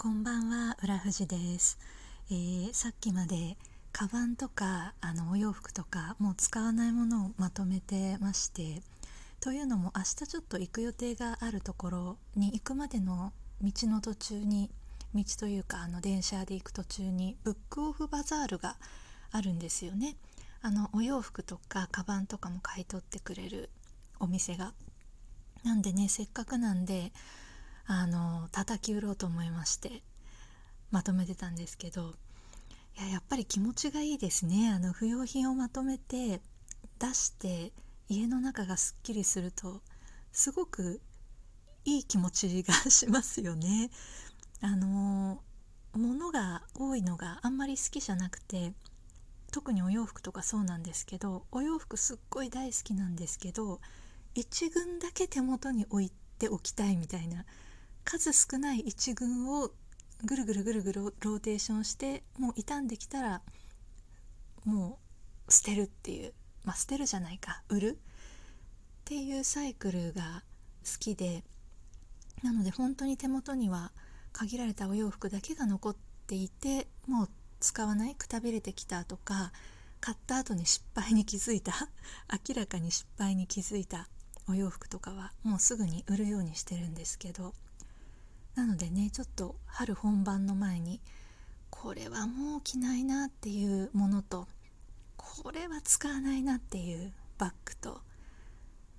こんばんは浦富です、えー、さっきまでカバンとかあのお洋服とかもう使わないものをまとめてましてというのも明日ちょっと行く予定があるところに行くまでの道の途中に道というかあの電車で行く途中にブックオフバザールがあるんですよね。あのお洋服とかカバンとかも買い取ってくれるお店が。なんでねせっかくなんであの叩き売ろうと思いましてまとめてたんですけどいややっぱり気持ちがいいですねあの不要品をまとめて出して家の中がすっきりするとすごくいい気持ちがしますよね。あの物が多いのがあんまり好きじゃなくて特にお洋服とかそうなんですけどお洋服すっごい大好きなんですけど1軍だけ手元に置いておきたいみたいな数少ない1軍をぐるぐるぐるぐるローテーションしてもう傷んできたらもう捨てるっていうまあ捨てるじゃないか。売るっていうサイクルが好きでなので本当に手元には限られたお洋服だけが残っていてもう使わないくたびれてきたとか買った後に失敗に気づいた明らかに失敗に気づいたお洋服とかはもうすぐに売るようにしてるんですけどなのでねちょっと春本番の前にこれはもう着ないなっていうものとこれは使わないなっていうバッグと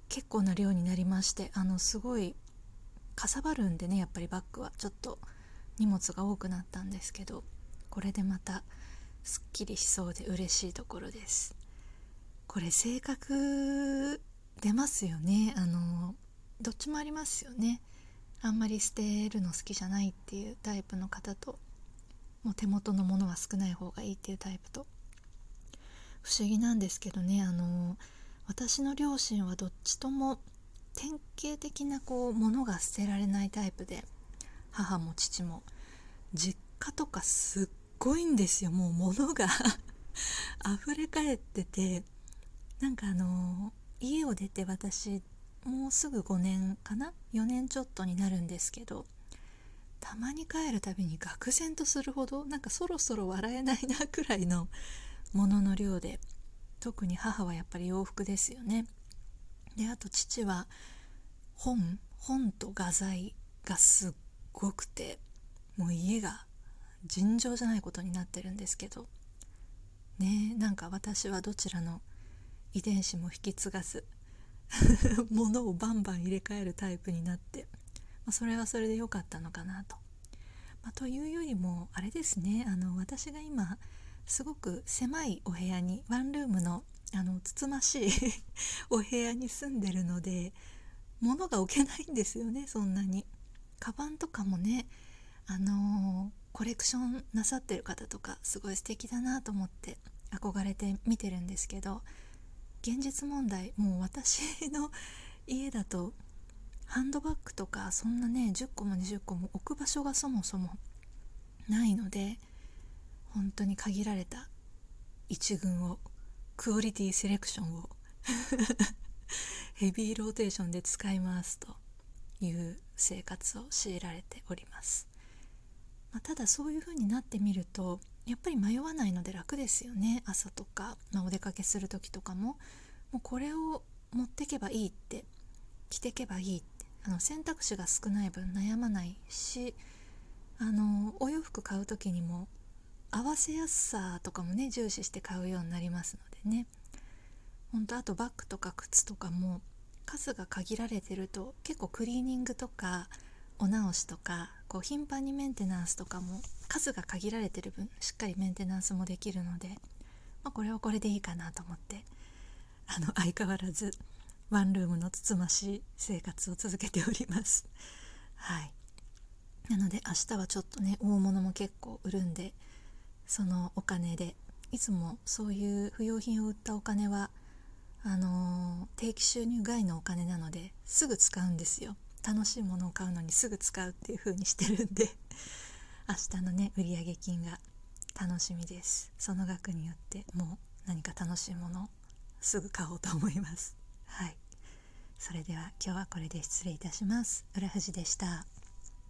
結構な量になりましてあのすごいかさばるんでねやっぱりバッグは。ちょっと荷物が多くなったんですけどこれでまたすっきりしそうで嬉しいところです。これ性格出ますよね。あのどっちもありますよね。あんまり捨てるの好きじゃないっていうタイプの方ともう手元のものは少ない方がいいっていうタイプと。不思議なんですけどねあの私の両親はどっちとも典型的なこう物が捨てられないタイプで母も父も実家とかすっごいんですよ。もう物が 溢れ返っててなんかあの家を出て私もうすぐ5年かな？4年ちょっとになるんですけどたまに帰るたびに愕然とするほどなんかそろそろ笑えないなくらいのものの量で特に母はやっぱり洋服ですよね。であと父は本本と画材がすっごくてもう家が尋常じゃないことになってるんですけどねなんか私はどちらの遺伝子も引き継がず 物をバンバン入れ替えるタイプになって、まあ、それはそれで良かったのかなと。まあ、というよりもあれですねあの私が今すごく狭いお部屋にワンルームのあのつつましい お部屋に住んでるので物が置けないんですよねそんなに。カバンとかもねあのー、コレクションなさってる方とかすごい素敵だなと思って憧れて見てるんですけど現実問題もう私の家だとハンドバッグとかそんなね10個も20個も置く場所がそもそもないので本当に限られた一群をクオリティセレクションを ヘビーローテーションで使いますという生活を強いられております、まあ、ただそういう風になってみるとやっぱり迷わないので楽ですよね。朝とか、まあ、お出かけする時とかも。もうこれを持ってけばいいって。着てけばいいって。あの選択肢が少ない分悩まないしあのお洋服買う時にも合わせやすさとかもね重視して買うようになりますのでね。ほんとあとバッグとか靴とかも数が限られてると結構クリーニングとかお直しとかこう頻繁にメンテナンスとかも数が限られてる分しっかりメンテナンスもできるので、まあ、これはこれでいいかなと思ってあの相変わらずワンルームのつつましい生活を続けております。はい。なので明日はちょっとね大物も結構売るんでそのお金でいつもそういう不用品を売ったお金はあのー、定期収入外のお金なのですぐ使うんですよ。楽しいものを買うのにすぐ使うっていう風にしてるんで明日のね売上金が楽しみです。その額によってもう何か楽しいものをすぐ買おうと思います。はい。それでは今日はこれで失礼いたします。浦富士でした。